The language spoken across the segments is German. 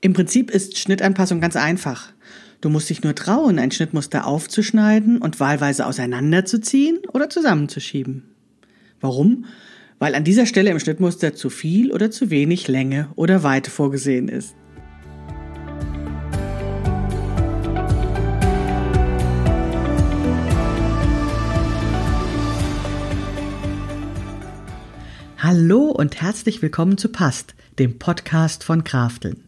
Im Prinzip ist Schnittanpassung ganz einfach. Du musst dich nur trauen, ein Schnittmuster aufzuschneiden und wahlweise auseinanderzuziehen oder zusammenzuschieben. Warum? Weil an dieser Stelle im Schnittmuster zu viel oder zu wenig Länge oder Weite vorgesehen ist. Hallo und herzlich willkommen zu Past, dem Podcast von Krafteln.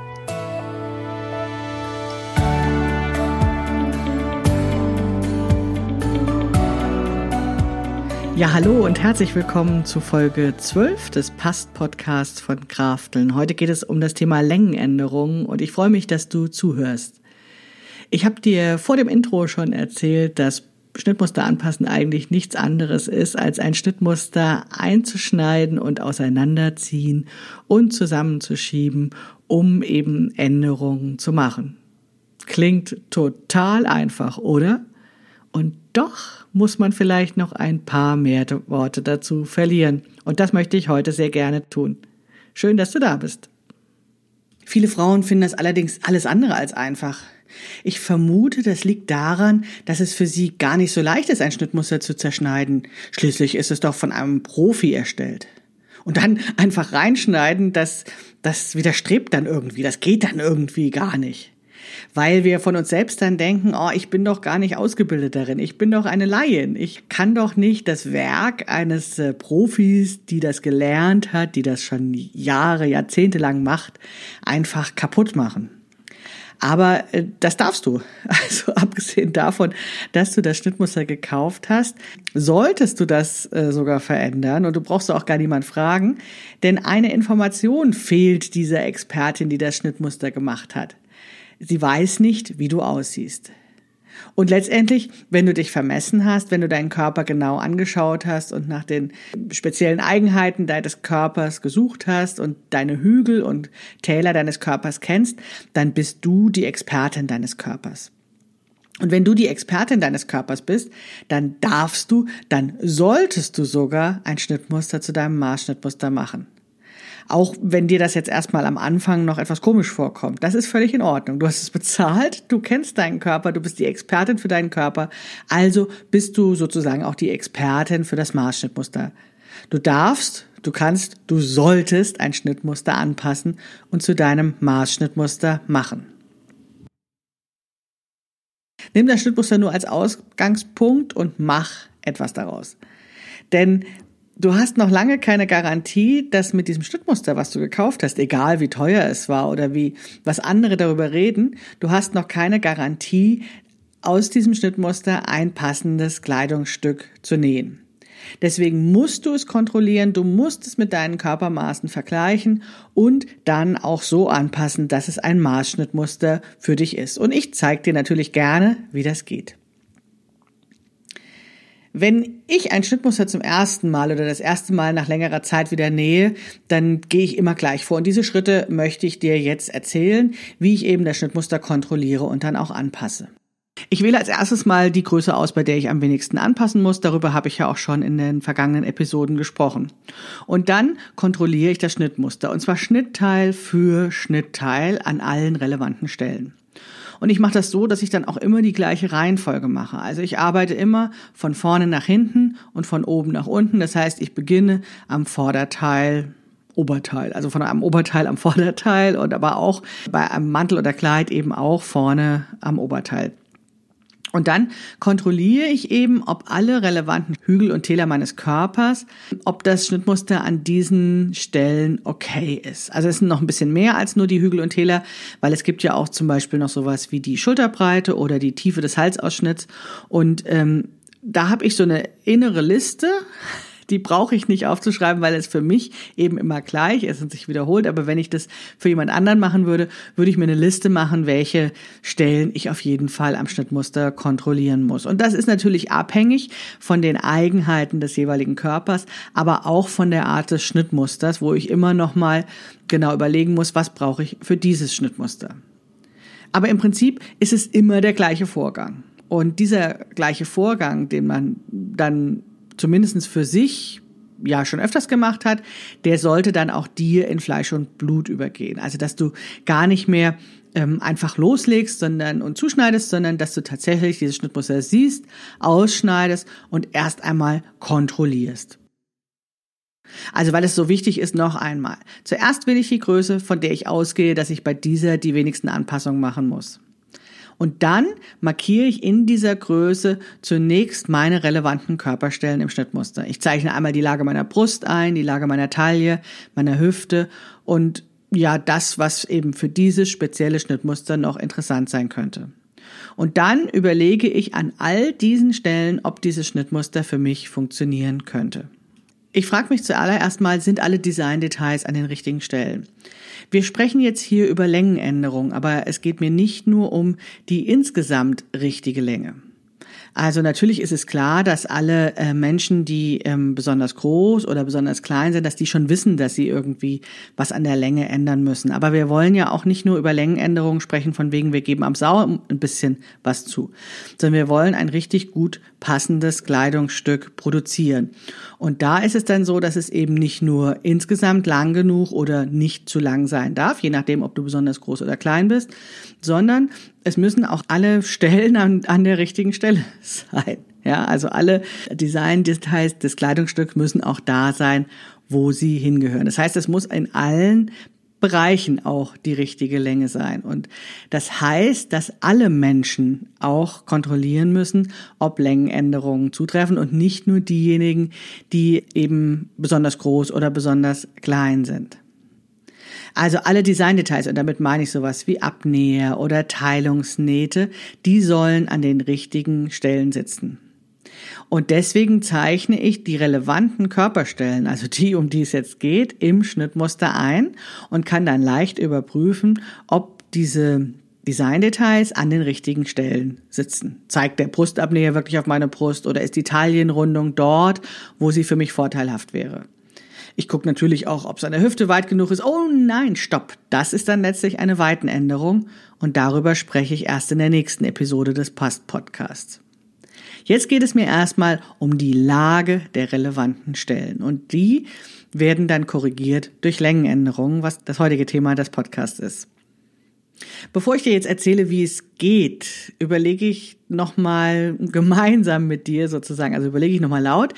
Ja, hallo und herzlich willkommen zu Folge 12 des Past-Podcasts von Krafteln. Heute geht es um das Thema Längenänderungen und ich freue mich, dass du zuhörst. Ich habe dir vor dem Intro schon erzählt, dass Schnittmuster anpassen eigentlich nichts anderes ist, als ein Schnittmuster einzuschneiden und auseinanderziehen und zusammenzuschieben, um eben Änderungen zu machen. Klingt total einfach, oder? Und doch muss man vielleicht noch ein paar mehr Worte dazu verlieren. Und das möchte ich heute sehr gerne tun. Schön, dass du da bist. Viele Frauen finden das allerdings alles andere als einfach. Ich vermute, das liegt daran, dass es für sie gar nicht so leicht ist, ein Schnittmuster zu zerschneiden. Schließlich ist es doch von einem Profi erstellt. Und dann einfach reinschneiden, das, das widerstrebt dann irgendwie, das geht dann irgendwie gar nicht weil wir von uns selbst dann denken, oh, ich bin doch gar nicht ausgebildet darin, ich bin doch eine Laien, ich kann doch nicht das Werk eines äh, Profis, die das gelernt hat, die das schon Jahre, Jahrzehnte lang macht, einfach kaputt machen. Aber äh, das darfst du. Also abgesehen davon, dass du das Schnittmuster gekauft hast, solltest du das äh, sogar verändern und du brauchst auch gar niemand fragen, denn eine Information fehlt dieser Expertin, die das Schnittmuster gemacht hat. Sie weiß nicht, wie du aussiehst. Und letztendlich, wenn du dich vermessen hast, wenn du deinen Körper genau angeschaut hast und nach den speziellen Eigenheiten deines Körpers gesucht hast und deine Hügel und Täler deines Körpers kennst, dann bist du die Expertin deines Körpers. Und wenn du die Expertin deines Körpers bist, dann darfst du, dann solltest du sogar ein Schnittmuster zu deinem Maßschnittmuster machen. Auch wenn dir das jetzt erstmal am Anfang noch etwas komisch vorkommt. Das ist völlig in Ordnung. Du hast es bezahlt, du kennst deinen Körper, du bist die Expertin für deinen Körper. Also bist du sozusagen auch die Expertin für das Maßschnittmuster. Du darfst, du kannst, du solltest ein Schnittmuster anpassen und zu deinem Maßschnittmuster machen. Nimm das Schnittmuster nur als Ausgangspunkt und mach etwas daraus. Denn Du hast noch lange keine Garantie, dass mit diesem Schnittmuster, was du gekauft hast, egal wie teuer es war oder wie was andere darüber reden, du hast noch keine Garantie, aus diesem Schnittmuster ein passendes Kleidungsstück zu nähen. Deswegen musst du es kontrollieren, du musst es mit deinen Körpermaßen vergleichen und dann auch so anpassen, dass es ein Maßschnittmuster für dich ist. Und ich zeige dir natürlich gerne, wie das geht. Wenn ich ein Schnittmuster zum ersten Mal oder das erste Mal nach längerer Zeit wieder nähe, dann gehe ich immer gleich vor. Und diese Schritte möchte ich dir jetzt erzählen, wie ich eben das Schnittmuster kontrolliere und dann auch anpasse. Ich wähle als erstes mal die Größe aus, bei der ich am wenigsten anpassen muss. Darüber habe ich ja auch schon in den vergangenen Episoden gesprochen. Und dann kontrolliere ich das Schnittmuster. Und zwar Schnittteil für Schnittteil an allen relevanten Stellen. Und ich mache das so, dass ich dann auch immer die gleiche Reihenfolge mache. Also ich arbeite immer von vorne nach hinten und von oben nach unten. Das heißt, ich beginne am Vorderteil Oberteil, also von einem Oberteil am Vorderteil und aber auch bei einem Mantel oder Kleid eben auch vorne am Oberteil. Und dann kontrolliere ich eben, ob alle relevanten Hügel und Täler meines Körpers, ob das Schnittmuster an diesen Stellen okay ist. Also es sind noch ein bisschen mehr als nur die Hügel und Täler, weil es gibt ja auch zum Beispiel noch sowas wie die Schulterbreite oder die Tiefe des Halsausschnitts. Und ähm, da habe ich so eine innere Liste, die brauche ich nicht aufzuschreiben, weil es für mich eben immer gleich ist und sich wiederholt. Aber wenn ich das für jemand anderen machen würde, würde ich mir eine Liste machen, welche Stellen ich auf jeden Fall am Schnittmuster kontrollieren muss. Und das ist natürlich abhängig von den Eigenheiten des jeweiligen Körpers, aber auch von der Art des Schnittmusters, wo ich immer noch mal genau überlegen muss, was brauche ich für dieses Schnittmuster. Aber im Prinzip ist es immer der gleiche Vorgang. Und dieser gleiche Vorgang, den man dann zumindest für sich ja schon öfters gemacht hat, der sollte dann auch dir in Fleisch und Blut übergehen. Also dass du gar nicht mehr ähm, einfach loslegst sondern und zuschneidest, sondern dass du tatsächlich dieses Schnittmuster siehst, ausschneidest und erst einmal kontrollierst. Also weil es so wichtig ist, noch einmal. Zuerst will ich die Größe, von der ich ausgehe, dass ich bei dieser die wenigsten Anpassungen machen muss. Und dann markiere ich in dieser Größe zunächst meine relevanten Körperstellen im Schnittmuster. Ich zeichne einmal die Lage meiner Brust ein, die Lage meiner Taille, meiner Hüfte und ja, das, was eben für dieses spezielle Schnittmuster noch interessant sein könnte. Und dann überlege ich an all diesen Stellen, ob dieses Schnittmuster für mich funktionieren könnte. Ich frage mich zuallererst mal, sind alle Designdetails an den richtigen Stellen? Wir sprechen jetzt hier über Längenänderungen, aber es geht mir nicht nur um die insgesamt richtige Länge. Also natürlich ist es klar, dass alle äh, Menschen, die ähm, besonders groß oder besonders klein sind, dass die schon wissen, dass sie irgendwie was an der Länge ändern müssen. Aber wir wollen ja auch nicht nur über Längenänderungen sprechen, von wegen wir geben am Sau ein bisschen was zu, sondern wir wollen ein richtig gut passendes Kleidungsstück produzieren. Und da ist es dann so, dass es eben nicht nur insgesamt lang genug oder nicht zu lang sein darf, je nachdem, ob du besonders groß oder klein bist, sondern es müssen auch alle Stellen an, an der richtigen Stelle sein. Ja, also alle Design-Details des Kleidungsstücks müssen auch da sein, wo sie hingehören. Das heißt, es muss in allen Bereichen auch die richtige Länge sein. Und das heißt, dass alle Menschen auch kontrollieren müssen, ob Längenänderungen zutreffen und nicht nur diejenigen, die eben besonders groß oder besonders klein sind. Also alle Designdetails, und damit meine ich sowas wie Abnäher oder Teilungsnähte, die sollen an den richtigen Stellen sitzen. Und deswegen zeichne ich die relevanten Körperstellen, also die, um die es jetzt geht, im Schnittmuster ein und kann dann leicht überprüfen, ob diese Designdetails an den richtigen Stellen sitzen. Zeigt der Brustabnäher wirklich auf meine Brust oder ist die Taillenrundung dort, wo sie für mich vorteilhaft wäre? Ich gucke natürlich auch, ob seine Hüfte weit genug ist. Oh nein, stopp. Das ist dann letztlich eine Weitenänderung und darüber spreche ich erst in der nächsten Episode des Past Podcasts. Jetzt geht es mir erstmal um die Lage der relevanten Stellen und die werden dann korrigiert durch Längenänderungen, was das heutige Thema des Podcasts ist. Bevor ich dir jetzt erzähle, wie es geht, überlege ich nochmal gemeinsam mit dir sozusagen, also überlege ich nochmal laut,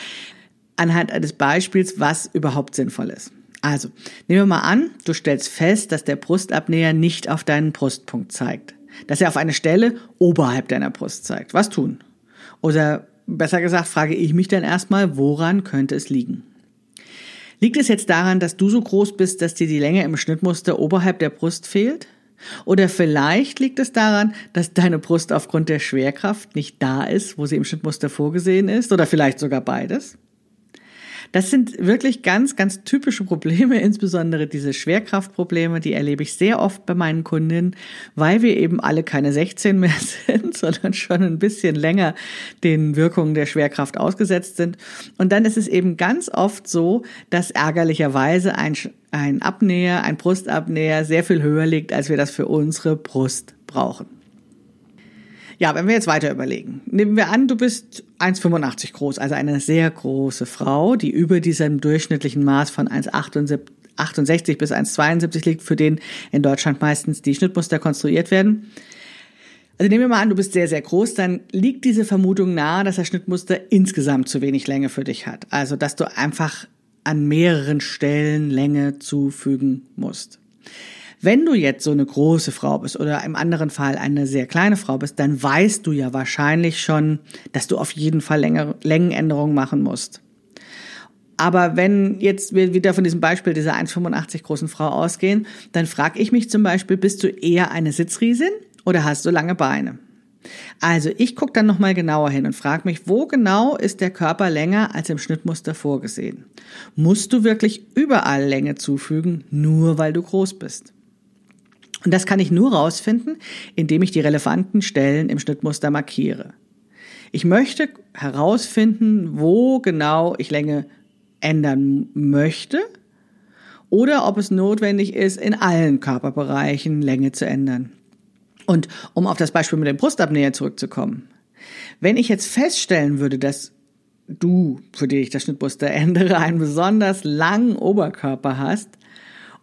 anhand eines Beispiels, was überhaupt sinnvoll ist. Also, nehmen wir mal an, du stellst fest, dass der Brustabnäher nicht auf deinen Brustpunkt zeigt. Dass er auf eine Stelle oberhalb deiner Brust zeigt. Was tun? Oder besser gesagt, frage ich mich dann erstmal, woran könnte es liegen? Liegt es jetzt daran, dass du so groß bist, dass dir die Länge im Schnittmuster oberhalb der Brust fehlt? Oder vielleicht liegt es daran, dass deine Brust aufgrund der Schwerkraft nicht da ist, wo sie im Schnittmuster vorgesehen ist? Oder vielleicht sogar beides? Das sind wirklich ganz, ganz typische Probleme, insbesondere diese Schwerkraftprobleme, die erlebe ich sehr oft bei meinen Kundinnen, weil wir eben alle keine 16 mehr sind, sondern schon ein bisschen länger den Wirkungen der Schwerkraft ausgesetzt sind. Und dann ist es eben ganz oft so, dass ärgerlicherweise ein, ein Abnäher, ein Brustabnäher sehr viel höher liegt, als wir das für unsere Brust brauchen. Ja, wenn wir jetzt weiter überlegen. Nehmen wir an, du bist 1,85 groß, also eine sehr große Frau, die über diesem durchschnittlichen Maß von 1,68 bis 1,72 liegt, für den in Deutschland meistens die Schnittmuster konstruiert werden. Also nehmen wir mal an, du bist sehr, sehr groß, dann liegt diese Vermutung nahe, dass das Schnittmuster insgesamt zu wenig Länge für dich hat. Also, dass du einfach an mehreren Stellen Länge zufügen musst. Wenn du jetzt so eine große Frau bist oder im anderen Fall eine sehr kleine Frau bist, dann weißt du ja wahrscheinlich schon, dass du auf jeden Fall längere, Längenänderungen machen musst. Aber wenn jetzt wir wieder von diesem Beispiel dieser 1,85 großen Frau ausgehen, dann frage ich mich zum Beispiel, bist du eher eine Sitzriesin oder hast du lange Beine? Also ich gucke dann nochmal genauer hin und frage mich, wo genau ist der Körper länger als im Schnittmuster vorgesehen? Musst du wirklich überall Länge zufügen, nur weil du groß bist? Und das kann ich nur rausfinden, indem ich die relevanten Stellen im Schnittmuster markiere. Ich möchte herausfinden, wo genau ich Länge ändern möchte oder ob es notwendig ist, in allen Körperbereichen Länge zu ändern. Und um auf das Beispiel mit dem Brustabnäher zurückzukommen. Wenn ich jetzt feststellen würde, dass du, für die ich das Schnittmuster ändere, einen besonders langen Oberkörper hast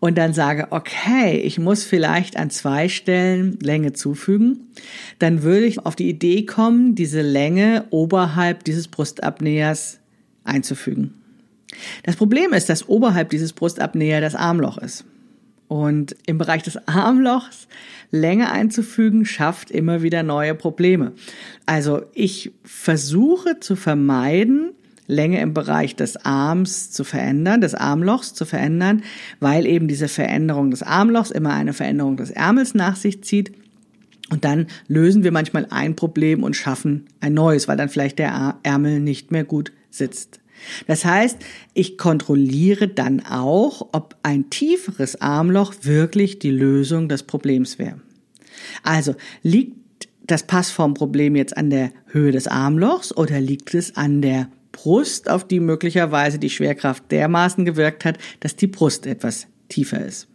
und dann sage, okay, ich muss vielleicht an zwei Stellen Länge zufügen, dann würde ich auf die Idee kommen, diese Länge oberhalb dieses Brustabnähers einzufügen. Das Problem ist, dass oberhalb dieses Brustabnäher das Armloch ist. Und im Bereich des Armlochs Länge einzufügen, schafft immer wieder neue Probleme. Also ich versuche zu vermeiden, Länge im Bereich des Arms zu verändern, des Armlochs zu verändern, weil eben diese Veränderung des Armlochs immer eine Veränderung des Ärmels nach sich zieht. Und dann lösen wir manchmal ein Problem und schaffen ein neues, weil dann vielleicht der Ärmel nicht mehr gut sitzt. Das heißt, ich kontrolliere dann auch, ob ein tieferes Armloch wirklich die Lösung des Problems wäre. Also liegt das Passformproblem jetzt an der Höhe des Armlochs oder liegt es an der Brust, auf die möglicherweise die Schwerkraft dermaßen gewirkt hat, dass die Brust etwas tiefer ist?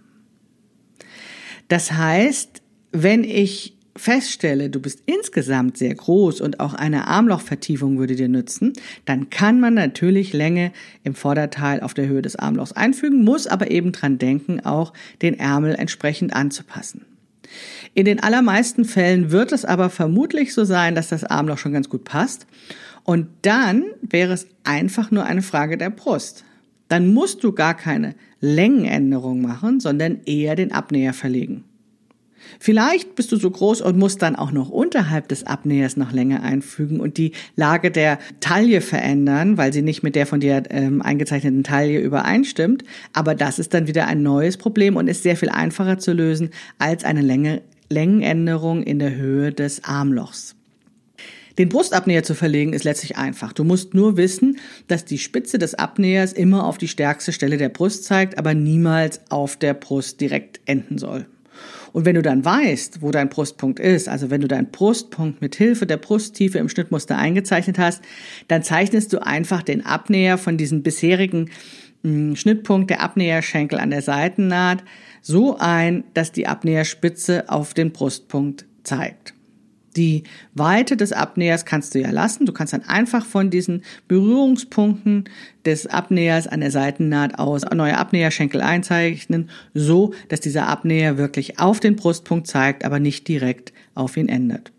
Das heißt, wenn ich feststelle, du bist insgesamt sehr groß und auch eine Armlochvertiefung würde dir nützen, dann kann man natürlich Länge im Vorderteil auf der Höhe des Armlochs einfügen, muss aber eben dran denken, auch den Ärmel entsprechend anzupassen. In den allermeisten Fällen wird es aber vermutlich so sein, dass das Armloch schon ganz gut passt. Und dann wäre es einfach nur eine Frage der Brust. Dann musst du gar keine Längenänderung machen, sondern eher den Abnäher verlegen. Vielleicht bist du so groß und musst dann auch noch unterhalb des Abnähers noch Länge einfügen und die Lage der Taille verändern, weil sie nicht mit der von dir ähm, eingezeichneten Taille übereinstimmt. Aber das ist dann wieder ein neues Problem und ist sehr viel einfacher zu lösen als eine Länge, Längenänderung in der Höhe des Armlochs. Den Brustabnäher zu verlegen ist letztlich einfach. Du musst nur wissen, dass die Spitze des Abnähers immer auf die stärkste Stelle der Brust zeigt, aber niemals auf der Brust direkt enden soll. Und wenn du dann weißt, wo dein Brustpunkt ist, also wenn du deinen Brustpunkt mit Hilfe der Brusttiefe im Schnittmuster eingezeichnet hast, dann zeichnest du einfach den Abnäher von diesem bisherigen hm, Schnittpunkt der Abnäherschenkel an der Seitennaht so ein, dass die Abnäherspitze auf den Brustpunkt zeigt. Die Weite des Abnähers kannst du ja lassen. Du kannst dann einfach von diesen Berührungspunkten des Abnähers an der Seitennaht aus neue Abnäherschenkel einzeichnen, so dass dieser Abnäher wirklich auf den Brustpunkt zeigt, aber nicht direkt auf ihn endet.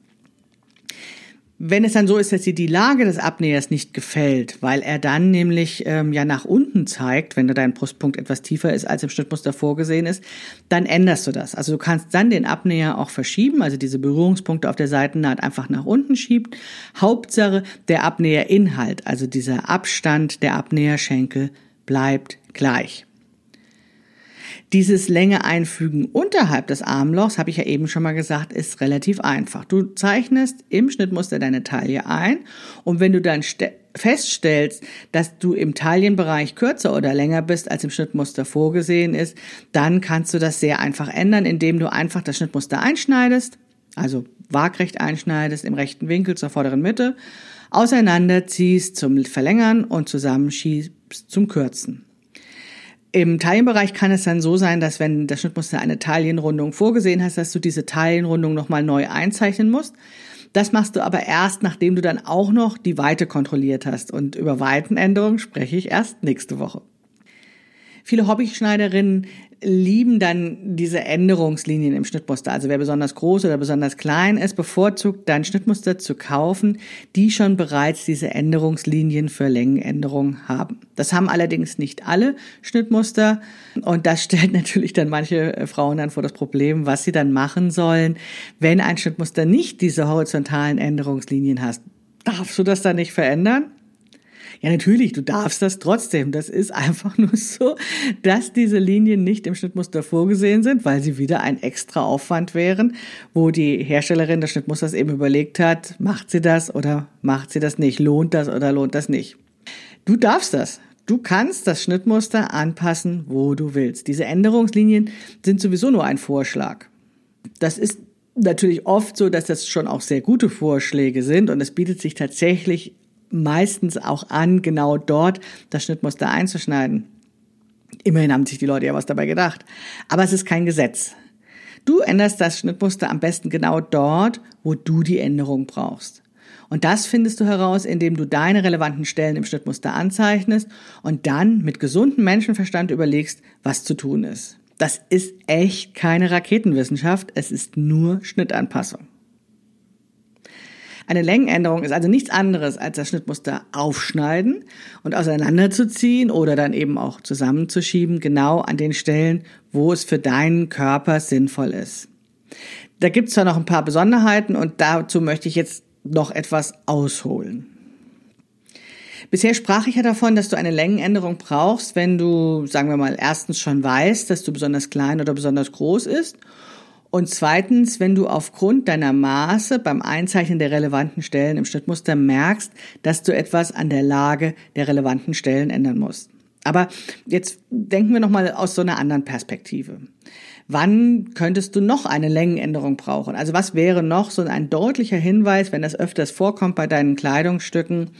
Wenn es dann so ist, dass dir die Lage des Abnähers nicht gefällt, weil er dann nämlich ähm, ja nach unten zeigt, wenn dein Brustpunkt etwas tiefer ist, als im Schnittmuster vorgesehen ist, dann änderst du das. Also du kannst dann den Abnäher auch verschieben, also diese Berührungspunkte auf der Seitennaht einfach nach unten schieben. Hauptsache der Abnäherinhalt, also dieser Abstand der Abnäherschenkel bleibt gleich. Dieses Länge einfügen unterhalb des Armlochs, habe ich ja eben schon mal gesagt, ist relativ einfach. Du zeichnest im Schnittmuster deine Taille ein und wenn du dann feststellst, dass du im Taillenbereich kürzer oder länger bist, als im Schnittmuster vorgesehen ist, dann kannst du das sehr einfach ändern, indem du einfach das Schnittmuster einschneidest, also waagrecht einschneidest im rechten Winkel zur vorderen Mitte, auseinanderziehst zum Verlängern und zusammenschiebst zum Kürzen. Im Taillenbereich kann es dann so sein, dass wenn das Schnittmuster eine Taillenrundung vorgesehen hast, dass du diese Taillenrundung nochmal neu einzeichnen musst. Das machst du aber erst, nachdem du dann auch noch die Weite kontrolliert hast. Und über Weitenänderungen spreche ich erst nächste Woche. Viele Hobbyschneiderinnen lieben dann diese Änderungslinien im Schnittmuster. Also wer besonders groß oder besonders klein ist, bevorzugt dann Schnittmuster zu kaufen, die schon bereits diese Änderungslinien für Längenänderungen haben. Das haben allerdings nicht alle Schnittmuster und das stellt natürlich dann manche Frauen dann vor das Problem, was sie dann machen sollen, wenn ein Schnittmuster nicht diese horizontalen Änderungslinien hat. Darfst du das dann nicht verändern? Ja, natürlich, du darfst das trotzdem. Das ist einfach nur so, dass diese Linien nicht im Schnittmuster vorgesehen sind, weil sie wieder ein extra Aufwand wären, wo die Herstellerin des Schnittmusters eben überlegt hat, macht sie das oder macht sie das nicht, lohnt das oder lohnt das nicht. Du darfst das. Du kannst das Schnittmuster anpassen, wo du willst. Diese Änderungslinien sind sowieso nur ein Vorschlag. Das ist natürlich oft so, dass das schon auch sehr gute Vorschläge sind und es bietet sich tatsächlich meistens auch an, genau dort das Schnittmuster einzuschneiden. Immerhin haben sich die Leute ja was dabei gedacht. Aber es ist kein Gesetz. Du änderst das Schnittmuster am besten genau dort, wo du die Änderung brauchst. Und das findest du heraus, indem du deine relevanten Stellen im Schnittmuster anzeichnest und dann mit gesundem Menschenverstand überlegst, was zu tun ist. Das ist echt keine Raketenwissenschaft, es ist nur Schnittanpassung. Eine Längenänderung ist also nichts anderes als das Schnittmuster aufschneiden und auseinanderzuziehen oder dann eben auch zusammenzuschieben, genau an den Stellen, wo es für deinen Körper sinnvoll ist. Da gibt es zwar noch ein paar Besonderheiten und dazu möchte ich jetzt noch etwas ausholen. Bisher sprach ich ja davon, dass du eine Längenänderung brauchst, wenn du, sagen wir mal, erstens schon weißt, dass du besonders klein oder besonders groß ist und zweitens, wenn du aufgrund deiner Maße beim Einzeichnen der relevanten Stellen im Schnittmuster merkst, dass du etwas an der Lage der relevanten Stellen ändern musst. Aber jetzt denken wir nochmal aus so einer anderen Perspektive. Wann könntest du noch eine Längenänderung brauchen? Also was wäre noch so ein deutlicher Hinweis, wenn das öfters vorkommt bei deinen Kleidungsstücken,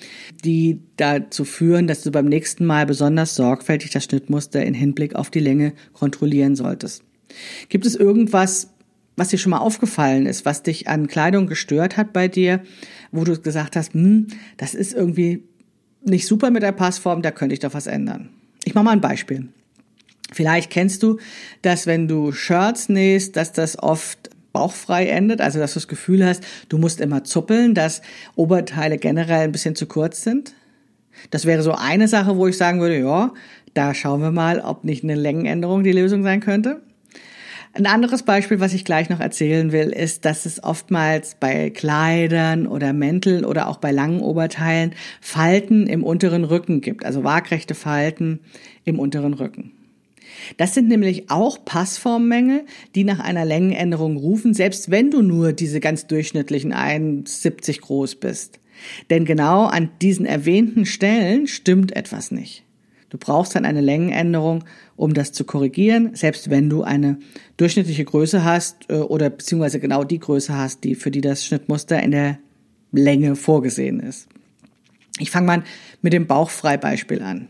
die dazu führen, dass du beim nächsten Mal besonders sorgfältig das Schnittmuster in Hinblick auf die Länge kontrollieren solltest? Gibt es irgendwas, was dir schon mal aufgefallen ist, was dich an Kleidung gestört hat bei dir, wo du gesagt hast, hm, das ist irgendwie nicht super mit der Passform, da könnte ich doch was ändern. Ich mache mal ein Beispiel. Vielleicht kennst du, dass wenn du Shirts nähst, dass das oft bauchfrei endet, also dass du das Gefühl hast, du musst immer zuppeln, dass Oberteile generell ein bisschen zu kurz sind. Das wäre so eine Sache, wo ich sagen würde, ja, da schauen wir mal, ob nicht eine Längenänderung die Lösung sein könnte. Ein anderes Beispiel, was ich gleich noch erzählen will, ist, dass es oftmals bei Kleidern oder Mänteln oder auch bei langen Oberteilen Falten im unteren Rücken gibt, also waagrechte Falten im unteren Rücken. Das sind nämlich auch Passformmängel, die nach einer Längenänderung rufen, selbst wenn du nur diese ganz durchschnittlichen 1,70 groß bist. Denn genau an diesen erwähnten Stellen stimmt etwas nicht. Du brauchst dann eine Längenänderung, um das zu korrigieren, selbst wenn du eine durchschnittliche Größe hast äh, oder beziehungsweise genau die Größe hast, die für die das Schnittmuster in der Länge vorgesehen ist. Ich fange mal mit dem Bauchfrei-Beispiel an.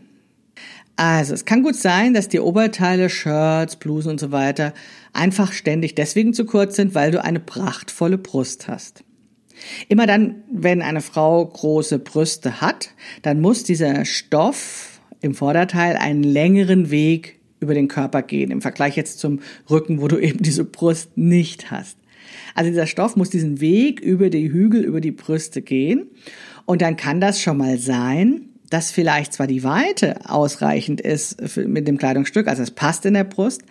Also, es kann gut sein, dass die Oberteile, Shirts, Blusen und so weiter einfach ständig deswegen zu kurz sind, weil du eine prachtvolle Brust hast. Immer dann, wenn eine Frau große Brüste hat, dann muss dieser Stoff im Vorderteil einen längeren Weg über den Körper gehen, im Vergleich jetzt zum Rücken, wo du eben diese Brust nicht hast. Also dieser Stoff muss diesen Weg über die Hügel, über die Brüste gehen. Und dann kann das schon mal sein, dass vielleicht zwar die Weite ausreichend ist mit dem Kleidungsstück, also es passt in der Brust,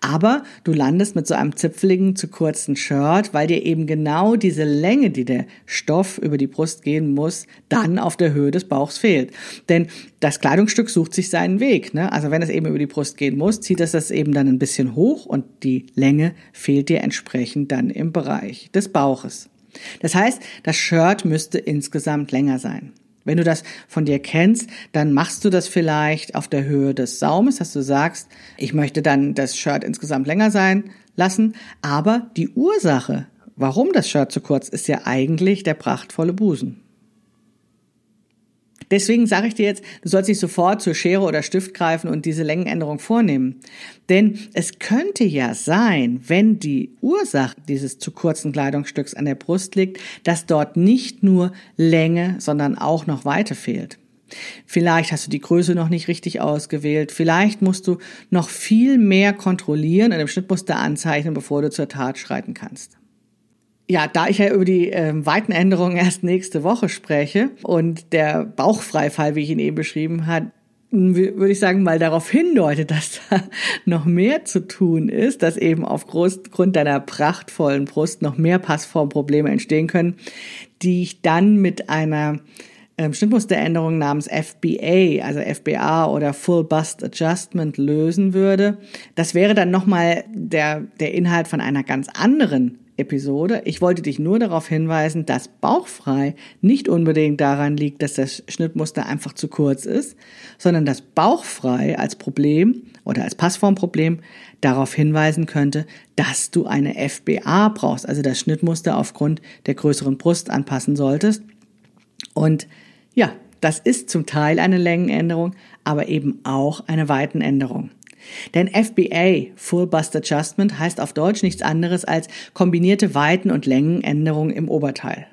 aber du landest mit so einem zipfeligen, zu kurzen Shirt, weil dir eben genau diese Länge, die der Stoff über die Brust gehen muss, dann auf der Höhe des Bauchs fehlt. Denn das Kleidungsstück sucht sich seinen Weg. Ne? Also wenn es eben über die Brust gehen muss, zieht es das eben dann ein bisschen hoch und die Länge fehlt dir entsprechend dann im Bereich des Bauches. Das heißt, das Shirt müsste insgesamt länger sein. Wenn du das von dir kennst, dann machst du das vielleicht auf der Höhe des Saumes, dass du sagst, ich möchte dann das Shirt insgesamt länger sein lassen, aber die Ursache, warum das Shirt zu kurz ist, ja eigentlich der prachtvolle Busen. Deswegen sage ich dir jetzt, du sollst nicht sofort zur Schere oder Stift greifen und diese Längenänderung vornehmen. Denn es könnte ja sein, wenn die Ursache dieses zu kurzen Kleidungsstücks an der Brust liegt, dass dort nicht nur Länge, sondern auch noch Weite fehlt. Vielleicht hast du die Größe noch nicht richtig ausgewählt. Vielleicht musst du noch viel mehr kontrollieren und im Schnittmuster anzeichnen, bevor du zur Tat schreiten kannst. Ja, da ich ja über die äh, weiten Änderungen erst nächste Woche spreche und der Bauchfreifall, wie ich ihn eben beschrieben habe, würde ich sagen, mal darauf hindeutet, dass da noch mehr zu tun ist, dass eben aufgrund deiner prachtvollen Brust noch mehr Passformprobleme entstehen können, die ich dann mit einer ähm, Schnittmusteränderung namens FBA, also FBA oder Full Bust Adjustment lösen würde. Das wäre dann nochmal der, der Inhalt von einer ganz anderen Episode. Ich wollte dich nur darauf hinweisen, dass bauchfrei nicht unbedingt daran liegt, dass das Schnittmuster einfach zu kurz ist, sondern dass bauchfrei als Problem oder als Passformproblem darauf hinweisen könnte, dass du eine FBA brauchst, also das Schnittmuster aufgrund der größeren Brust anpassen solltest. Und ja, das ist zum Teil eine Längenänderung, aber eben auch eine Weitenänderung. Denn FBA, Full Bust Adjustment, heißt auf Deutsch nichts anderes als kombinierte Weiten- und Längenänderung im Oberteil.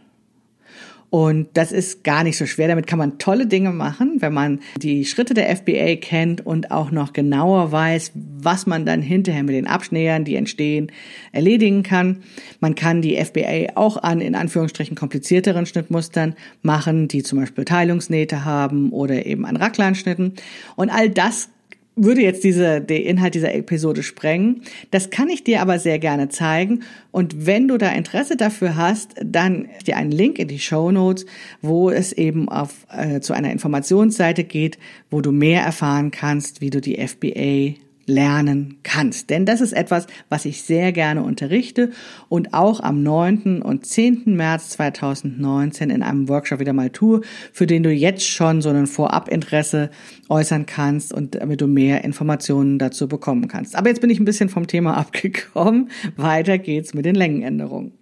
Und das ist gar nicht so schwer. Damit kann man tolle Dinge machen, wenn man die Schritte der FBA kennt und auch noch genauer weiß, was man dann hinterher mit den Abschnähern, die entstehen, erledigen kann. Man kann die FBA auch an in Anführungsstrichen komplizierteren Schnittmustern machen, die zum Beispiel Teilungsnähte haben oder eben an Rackleinschnitten. Und all das würde jetzt diese, der Inhalt dieser Episode sprengen. Das kann ich dir aber sehr gerne zeigen. Und wenn du da Interesse dafür hast, dann dir einen Link in die Show Notes, wo es eben auf, äh, zu einer Informationsseite geht, wo du mehr erfahren kannst, wie du die FBA lernen kannst. Denn das ist etwas, was ich sehr gerne unterrichte und auch am 9. und 10. März 2019 in einem Workshop wieder mal tue, für den du jetzt schon so ein Vorabinteresse äußern kannst und damit du mehr Informationen dazu bekommen kannst. Aber jetzt bin ich ein bisschen vom Thema abgekommen. Weiter geht's mit den Längenänderungen.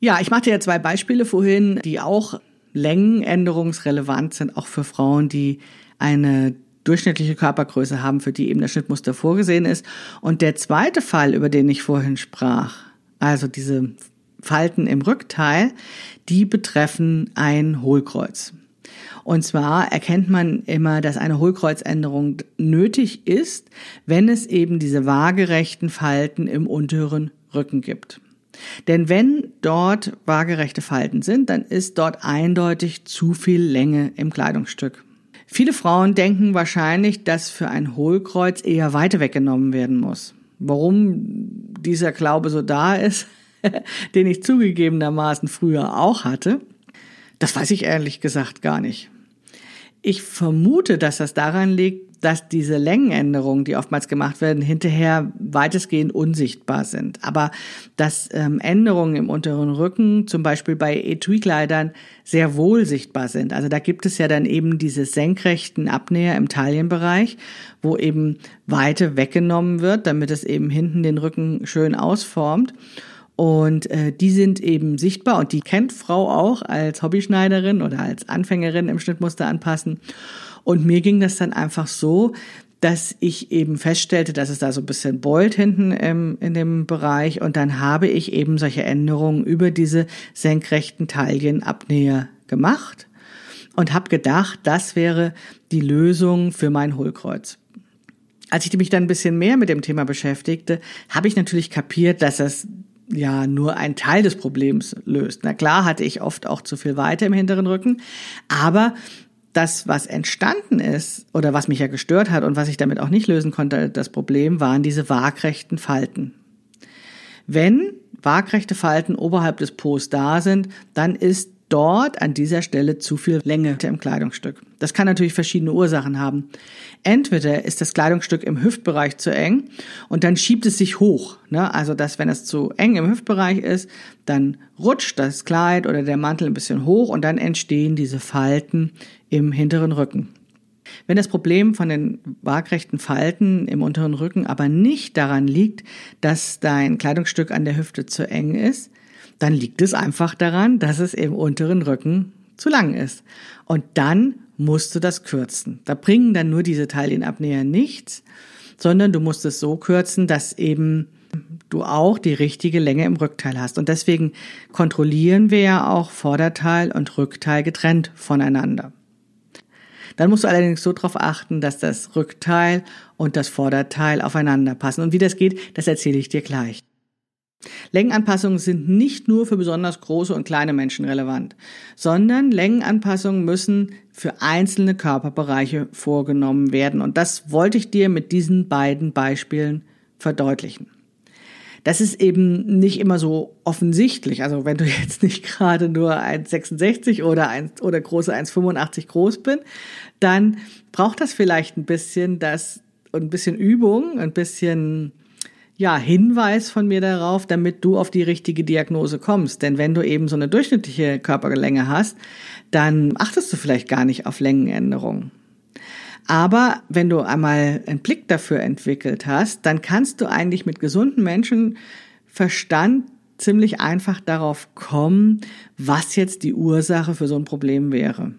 Ja, ich machte ja zwei Beispiele vorhin, die auch längenänderungsrelevant sind, auch für Frauen, die eine durchschnittliche Körpergröße haben, für die eben das Schnittmuster vorgesehen ist. Und der zweite Fall, über den ich vorhin sprach, also diese Falten im Rückteil, die betreffen ein Hohlkreuz. Und zwar erkennt man immer, dass eine Hohlkreuzänderung nötig ist, wenn es eben diese waagerechten Falten im unteren Rücken gibt. Denn wenn dort waagerechte Falten sind, dann ist dort eindeutig zu viel Länge im Kleidungsstück. Viele Frauen denken wahrscheinlich, dass für ein Hohlkreuz eher weiter weggenommen werden muss. Warum dieser Glaube so da ist, den ich zugegebenermaßen früher auch hatte, das weiß ich ehrlich gesagt gar nicht. Ich vermute, dass das daran liegt, dass diese Längenänderungen, die oftmals gemacht werden, hinterher weitestgehend unsichtbar sind. Aber dass ähm, Änderungen im unteren Rücken, zum Beispiel bei Etui-Kleidern, sehr wohl sichtbar sind. Also da gibt es ja dann eben diese senkrechten Abnäher im Taillenbereich, wo eben Weite weggenommen wird, damit es eben hinten den Rücken schön ausformt. Und äh, die sind eben sichtbar und die kennt Frau auch als Hobbyschneiderin oder als Anfängerin im Schnittmuster anpassen. Und mir ging das dann einfach so, dass ich eben feststellte, dass es da so ein bisschen beult hinten im, in dem Bereich und dann habe ich eben solche Änderungen über diese senkrechten Taillenabnäher gemacht und habe gedacht, das wäre die Lösung für mein Hohlkreuz. Als ich mich dann ein bisschen mehr mit dem Thema beschäftigte, habe ich natürlich kapiert, dass das ja nur ein Teil des Problems löst. Na klar hatte ich oft auch zu viel Weite im hinteren Rücken, aber das, was entstanden ist oder was mich ja gestört hat und was ich damit auch nicht lösen konnte, das Problem waren diese waagrechten Falten. Wenn waagrechte Falten oberhalb des Po's da sind, dann ist dort an dieser Stelle zu viel Länge im Kleidungsstück. Das kann natürlich verschiedene Ursachen haben. Entweder ist das Kleidungsstück im Hüftbereich zu eng und dann schiebt es sich hoch. Ne? Also, dass wenn es zu eng im Hüftbereich ist, dann rutscht das Kleid oder der Mantel ein bisschen hoch und dann entstehen diese Falten im hinteren Rücken. Wenn das Problem von den waagrechten Falten im unteren Rücken aber nicht daran liegt, dass dein Kleidungsstück an der Hüfte zu eng ist, dann liegt es einfach daran, dass es im unteren Rücken zu lang ist. Und dann musst du das kürzen. Da bringen dann nur diese Teilchenabnäher nichts, sondern du musst es so kürzen, dass eben du auch die richtige Länge im Rückteil hast. Und deswegen kontrollieren wir ja auch Vorderteil und Rückteil getrennt voneinander. Dann musst du allerdings so darauf achten, dass das Rückteil und das Vorderteil aufeinander passen. Und wie das geht, das erzähle ich dir gleich. Längenanpassungen sind nicht nur für besonders große und kleine Menschen relevant, sondern Längenanpassungen müssen für einzelne Körperbereiche vorgenommen werden. Und das wollte ich dir mit diesen beiden Beispielen verdeutlichen. Das ist eben nicht immer so offensichtlich. Also wenn du jetzt nicht gerade nur 1,66 oder, 1, oder große 1,85 groß bin, dann braucht das vielleicht ein bisschen das, ein bisschen Übung, ein bisschen ja, Hinweis von mir darauf, damit du auf die richtige Diagnose kommst. Denn wenn du eben so eine durchschnittliche Körperlänge hast, dann achtest du vielleicht gar nicht auf Längenänderungen. Aber wenn du einmal einen Blick dafür entwickelt hast, dann kannst du eigentlich mit gesundem Menschenverstand ziemlich einfach darauf kommen, was jetzt die Ursache für so ein Problem wäre.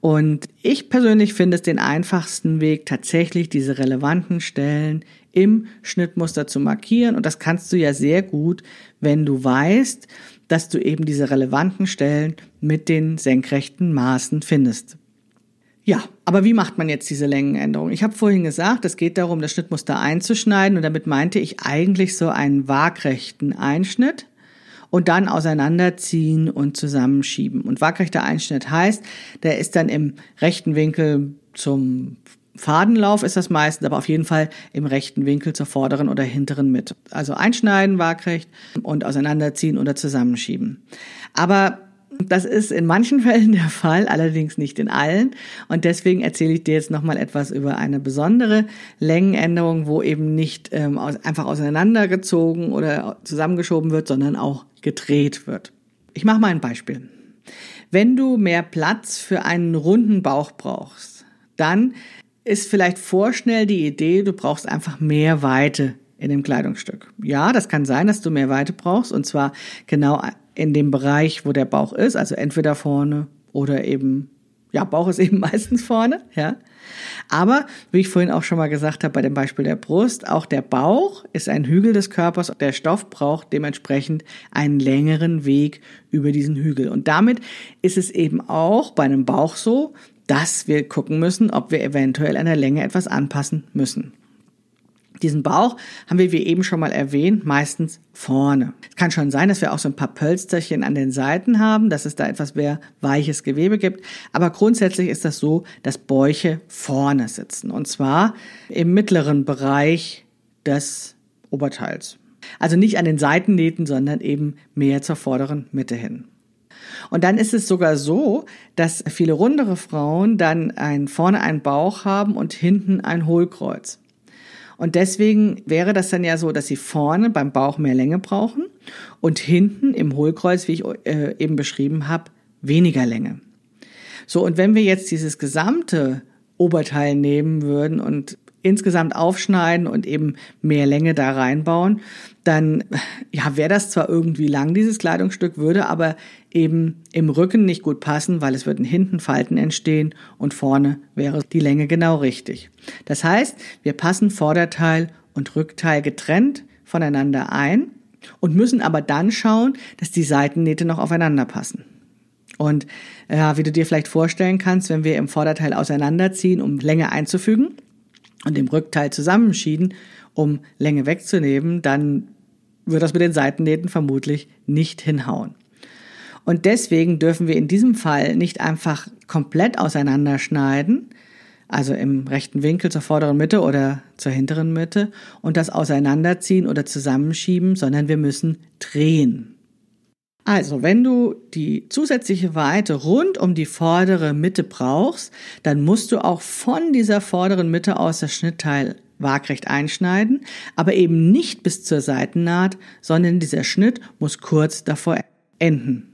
Und ich persönlich finde es den einfachsten Weg, tatsächlich diese relevanten Stellen im Schnittmuster zu markieren. Und das kannst du ja sehr gut, wenn du weißt, dass du eben diese relevanten Stellen mit den senkrechten Maßen findest. Ja, aber wie macht man jetzt diese Längenänderung? Ich habe vorhin gesagt, es geht darum, das Schnittmuster einzuschneiden und damit meinte ich eigentlich so einen waagrechten Einschnitt und dann auseinanderziehen und zusammenschieben. Und waagrechter Einschnitt heißt, der ist dann im rechten Winkel zum Fadenlauf ist das meistens, aber auf jeden Fall im rechten Winkel zur vorderen oder hinteren Mitte. Also einschneiden waagrecht und auseinanderziehen oder zusammenschieben. Aber das ist in manchen Fällen der Fall, allerdings nicht in allen. Und deswegen erzähle ich dir jetzt nochmal etwas über eine besondere Längenänderung, wo eben nicht ähm, einfach auseinandergezogen oder zusammengeschoben wird, sondern auch gedreht wird. Ich mache mal ein Beispiel. Wenn du mehr Platz für einen runden Bauch brauchst, dann ist vielleicht vorschnell die Idee, du brauchst einfach mehr Weite in dem Kleidungsstück. Ja, das kann sein, dass du mehr Weite brauchst und zwar genau in dem Bereich, wo der Bauch ist, also entweder vorne oder eben, ja, Bauch ist eben meistens vorne, ja. Aber, wie ich vorhin auch schon mal gesagt habe bei dem Beispiel der Brust, auch der Bauch ist ein Hügel des Körpers. Der Stoff braucht dementsprechend einen längeren Weg über diesen Hügel. Und damit ist es eben auch bei einem Bauch so, dass wir gucken müssen, ob wir eventuell an der Länge etwas anpassen müssen. Diesen Bauch haben wir, wie eben schon mal erwähnt, meistens vorne. Es kann schon sein, dass wir auch so ein paar Pölsterchen an den Seiten haben, dass es da etwas mehr weiches Gewebe gibt. Aber grundsätzlich ist das so, dass Bäuche vorne sitzen. Und zwar im mittleren Bereich des Oberteils. Also nicht an den Seitennähten, sondern eben mehr zur vorderen Mitte hin. Und dann ist es sogar so, dass viele rundere Frauen dann ein, vorne einen Bauch haben und hinten ein Hohlkreuz. Und deswegen wäre das dann ja so, dass sie vorne beim Bauch mehr Länge brauchen und hinten im Hohlkreuz, wie ich äh, eben beschrieben habe, weniger Länge. So, und wenn wir jetzt dieses gesamte Oberteil nehmen würden und insgesamt aufschneiden und eben mehr Länge da reinbauen, dann ja, wäre das zwar irgendwie lang, dieses Kleidungsstück, würde aber eben im Rücken nicht gut passen, weil es würden hinten Falten entstehen und vorne wäre die Länge genau richtig. Das heißt, wir passen Vorderteil und Rückteil getrennt voneinander ein und müssen aber dann schauen, dass die Seitennähte noch aufeinander passen. Und ja, wie du dir vielleicht vorstellen kannst, wenn wir im Vorderteil auseinanderziehen, um Länge einzufügen, und im Rückteil zusammenschieden, um Länge wegzunehmen, dann wird das mit den Seitennähten vermutlich nicht hinhauen. Und deswegen dürfen wir in diesem Fall nicht einfach komplett auseinanderschneiden, also im rechten Winkel zur vorderen Mitte oder zur hinteren Mitte und das auseinanderziehen oder zusammenschieben, sondern wir müssen drehen. Also, wenn du die zusätzliche Weite rund um die vordere Mitte brauchst, dann musst du auch von dieser vorderen Mitte aus das Schnittteil waagrecht einschneiden, aber eben nicht bis zur Seitennaht, sondern dieser Schnitt muss kurz davor enden.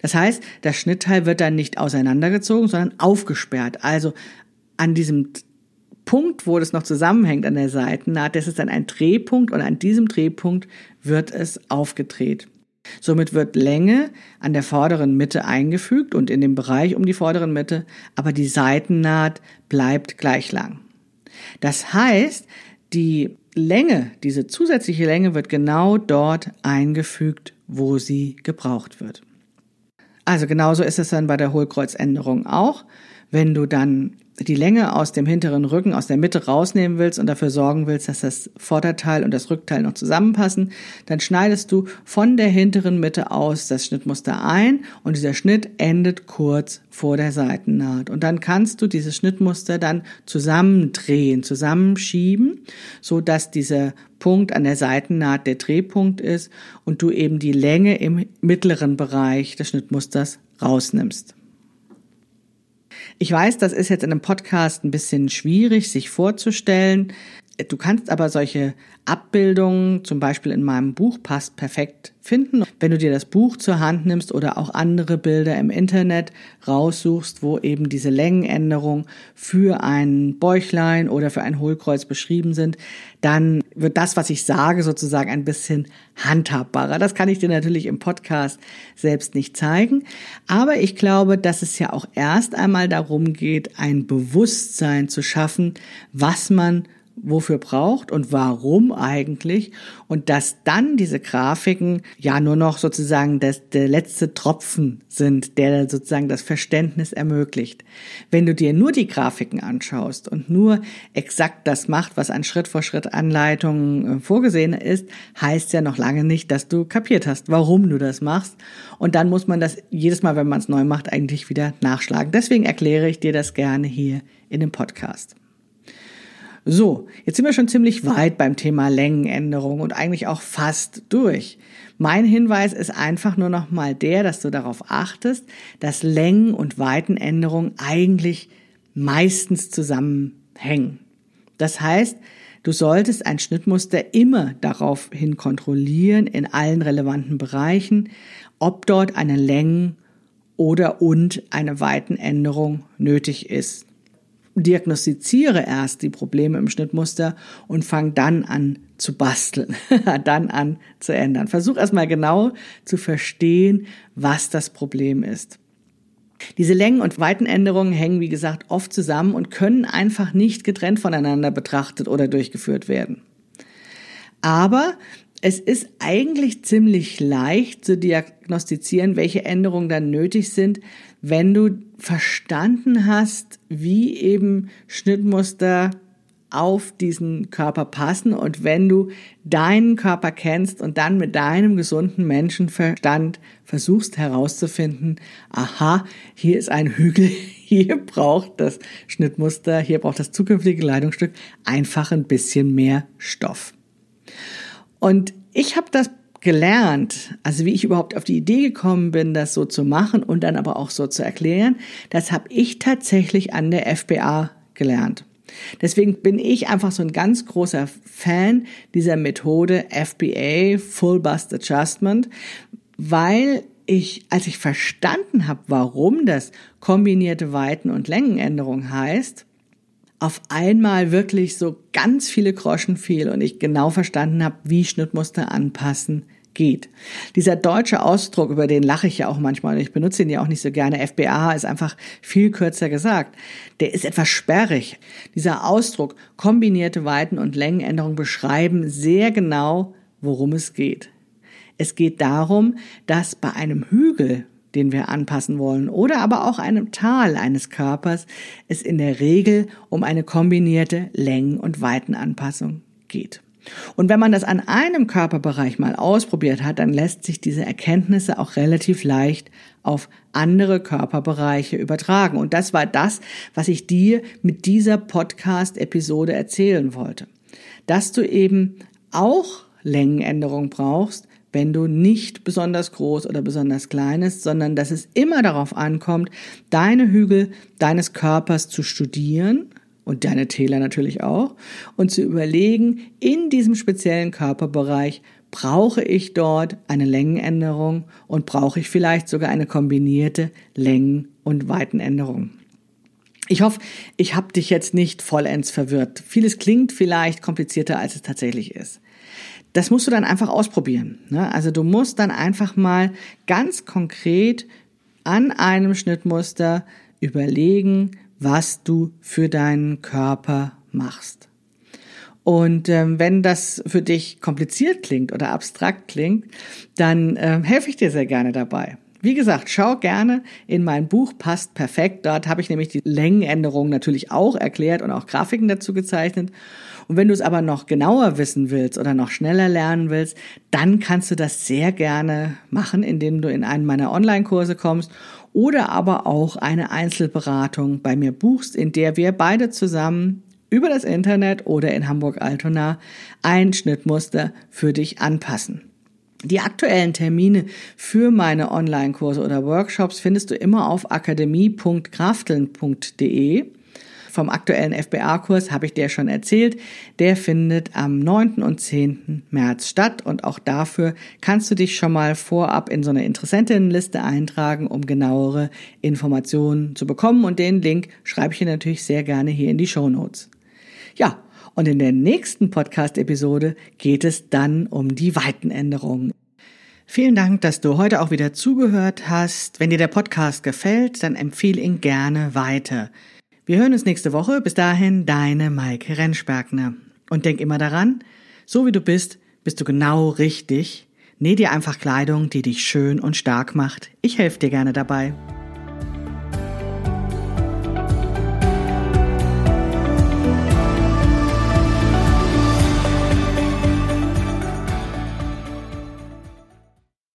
Das heißt, das Schnittteil wird dann nicht auseinandergezogen, sondern aufgesperrt. Also an diesem Punkt, wo das noch zusammenhängt an der Seitennaht, das ist dann ein Drehpunkt und an diesem Drehpunkt wird es aufgedreht. Somit wird Länge an der vorderen Mitte eingefügt und in dem Bereich um die vorderen Mitte, aber die Seitennaht bleibt gleich lang. Das heißt, die Länge, diese zusätzliche Länge wird genau dort eingefügt, wo sie gebraucht wird. Also genauso ist es dann bei der Hohlkreuzänderung auch. Wenn du dann die Länge aus dem hinteren Rücken, aus der Mitte rausnehmen willst und dafür sorgen willst, dass das Vorderteil und das Rückteil noch zusammenpassen, dann schneidest du von der hinteren Mitte aus das Schnittmuster ein und dieser Schnitt endet kurz vor der Seitennaht. Und dann kannst du dieses Schnittmuster dann zusammendrehen, zusammenschieben, so dass dieser Punkt an der Seitennaht der Drehpunkt ist und du eben die Länge im mittleren Bereich des Schnittmusters rausnimmst. Ich weiß, das ist jetzt in einem Podcast ein bisschen schwierig, sich vorzustellen. Du kannst aber solche Abbildungen, zum Beispiel in meinem Buch, passt perfekt finden. Wenn du dir das Buch zur Hand nimmst oder auch andere Bilder im Internet raussuchst, wo eben diese Längenänderung für ein Bäuchlein oder für ein Hohlkreuz beschrieben sind, dann wird das, was ich sage, sozusagen ein bisschen handhabbarer. Das kann ich dir natürlich im Podcast selbst nicht zeigen. Aber ich glaube, dass es ja auch erst einmal darum geht, ein Bewusstsein zu schaffen, was man wofür braucht und warum eigentlich und dass dann diese Grafiken ja nur noch sozusagen das, der letzte Tropfen sind, der sozusagen das Verständnis ermöglicht. Wenn du dir nur die Grafiken anschaust und nur exakt das macht, was an Schritt vor Schritt Anleitungen äh, vorgesehen ist, heißt ja noch lange nicht, dass du kapiert hast, warum du das machst. Und dann muss man das jedes Mal, wenn man es neu macht, eigentlich wieder nachschlagen. Deswegen erkläre ich dir das gerne hier in dem Podcast. So, jetzt sind wir schon ziemlich weit beim Thema Längenänderung und eigentlich auch fast durch. Mein Hinweis ist einfach nur noch mal der, dass du darauf achtest, dass Längen- und Weitenänderungen eigentlich meistens zusammenhängen. Das heißt, du solltest ein Schnittmuster immer daraufhin kontrollieren in allen relevanten Bereichen, ob dort eine Längen- oder und eine Weitenänderung nötig ist diagnostiziere erst die Probleme im Schnittmuster und fang dann an zu basteln, dann an zu ändern. Versuch erstmal genau zu verstehen, was das Problem ist. Diese Längen- und Weitenänderungen hängen, wie gesagt, oft zusammen und können einfach nicht getrennt voneinander betrachtet oder durchgeführt werden. Aber es ist eigentlich ziemlich leicht zu diagnostizieren, welche Änderungen dann nötig sind, wenn du verstanden hast, wie eben Schnittmuster auf diesen Körper passen und wenn du deinen Körper kennst und dann mit deinem gesunden Menschenverstand versuchst herauszufinden, aha, hier ist ein Hügel, hier braucht das Schnittmuster, hier braucht das zukünftige Kleidungsstück einfach ein bisschen mehr Stoff. Und ich habe das gelernt, also wie ich überhaupt auf die Idee gekommen bin, das so zu machen und dann aber auch so zu erklären, das habe ich tatsächlich an der FBA gelernt. Deswegen bin ich einfach so ein ganz großer Fan dieser Methode FBA, Full Bust Adjustment, weil ich, als ich verstanden habe, warum das kombinierte Weiten- und Längenänderung heißt, auf einmal wirklich so ganz viele Groschen fiel und ich genau verstanden habe, wie Schnittmuster anpassen geht. Dieser deutsche Ausdruck, über den lache ich ja auch manchmal, ich benutze ihn ja auch nicht so gerne, FBA ist einfach viel kürzer gesagt. Der ist etwas sperrig. Dieser Ausdruck, kombinierte Weiten- und Längenänderungen beschreiben sehr genau, worum es geht. Es geht darum, dass bei einem Hügel den wir anpassen wollen, oder aber auch einem Tal eines Körpers, es in der Regel um eine kombinierte Längen- und Weitenanpassung geht. Und wenn man das an einem Körperbereich mal ausprobiert hat, dann lässt sich diese Erkenntnisse auch relativ leicht auf andere Körperbereiche übertragen. Und das war das, was ich dir mit dieser Podcast-Episode erzählen wollte. Dass du eben auch Längenänderung brauchst, wenn du nicht besonders groß oder besonders klein ist, sondern dass es immer darauf ankommt, deine Hügel deines Körpers zu studieren und deine Täler natürlich auch und zu überlegen, in diesem speziellen Körperbereich brauche ich dort eine Längenänderung und brauche ich vielleicht sogar eine kombinierte Längen- und Weitenänderung. Ich hoffe, ich habe dich jetzt nicht vollends verwirrt. Vieles klingt vielleicht komplizierter, als es tatsächlich ist das musst du dann einfach ausprobieren. Ne? Also du musst dann einfach mal ganz konkret an einem Schnittmuster überlegen, was du für deinen Körper machst. Und ähm, wenn das für dich kompliziert klingt oder abstrakt klingt, dann ähm, helfe ich dir sehr gerne dabei. Wie gesagt, schau gerne in mein Buch Passt perfekt. Dort habe ich nämlich die Längenänderungen natürlich auch erklärt und auch Grafiken dazu gezeichnet. Und wenn du es aber noch genauer wissen willst oder noch schneller lernen willst, dann kannst du das sehr gerne machen, indem du in einen meiner Online-Kurse kommst oder aber auch eine Einzelberatung bei mir buchst, in der wir beide zusammen über das Internet oder in Hamburg-Altona ein Schnittmuster für dich anpassen. Die aktuellen Termine für meine Online-Kurse oder Workshops findest du immer auf akademie.krafteln.de. Vom aktuellen FBA-Kurs habe ich dir schon erzählt. Der findet am 9. und 10. März statt und auch dafür kannst du dich schon mal vorab in so eine Interessentinnenliste eintragen, um genauere Informationen zu bekommen. Und den Link schreibe ich dir natürlich sehr gerne hier in die Show Notes. Ja, und in der nächsten Podcast-Episode geht es dann um die Weitenänderungen. Vielen Dank, dass du heute auch wieder zugehört hast. Wenn dir der Podcast gefällt, dann empfehle ihn gerne weiter. Wir hören uns nächste Woche. Bis dahin, deine Maike Rentschbergner. Und denk immer daran, so wie du bist, bist du genau richtig. Näh dir einfach Kleidung, die dich schön und stark macht. Ich helfe dir gerne dabei.